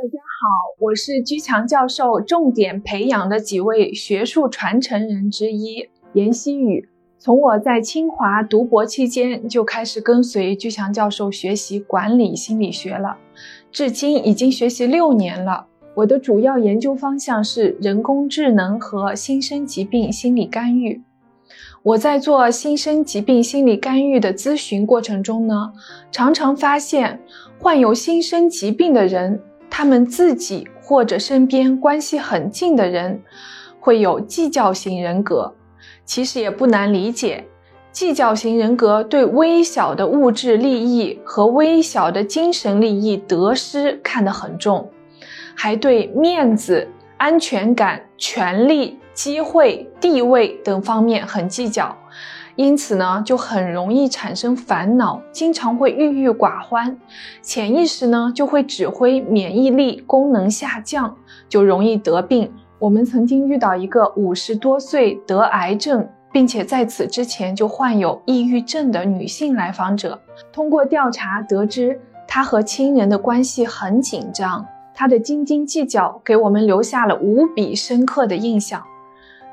大家好，我是居强教授重点培养的几位学术传承人之一严希宇。从我在清华读博期间就开始跟随居强教授学习管理心理学了，至今已经学习六年了。我的主要研究方向是人工智能和新生疾病心理干预。我在做新生疾病心理干预的咨询过程中呢，常常发现患有新生疾病的人。他们自己或者身边关系很近的人，会有计较型人格。其实也不难理解，计较型人格对微小的物质利益和微小的精神利益得失看得很重，还对面子、安全感、权力、机会、地位等方面很计较。因此呢，就很容易产生烦恼，经常会郁郁寡欢，潜意识呢就会指挥免疫力功能下降，就容易得病。我们曾经遇到一个五十多岁得癌症，并且在此之前就患有抑郁症的女性来访者，通过调查得知，她和亲人的关系很紧张，她的斤斤计较给我们留下了无比深刻的印象。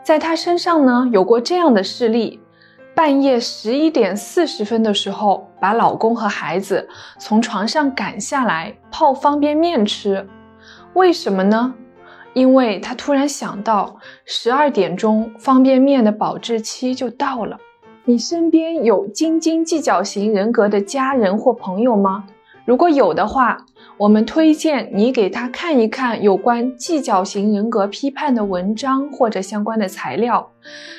在她身上呢，有过这样的事例。半夜十一点四十分的时候，把老公和孩子从床上赶下来泡方便面吃，为什么呢？因为她突然想到十二点钟方便面的保质期就到了。你身边有斤斤计较型人格的家人或朋友吗？如果有的话，我们推荐你给他看一看有关计较型人格批判的文章或者相关的材料，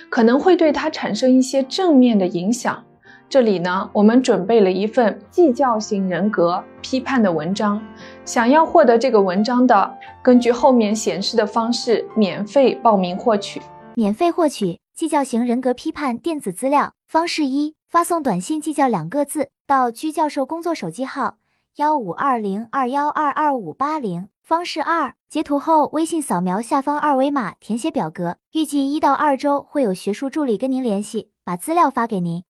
可能会对他产生一些正面的影响。这里呢，我们准备了一份计较型人格批判的文章，想要获得这个文章的，根据后面显示的方式免费报名获取。免费获取计较型人格批判电子资料方式一：发送短信“计较”两个字到居教授工作手机号。幺五二零二幺二二五八零方式二，截图后微信扫描下方二维码填写表格，预计一到二周会有学术助理跟您联系，把资料发给您。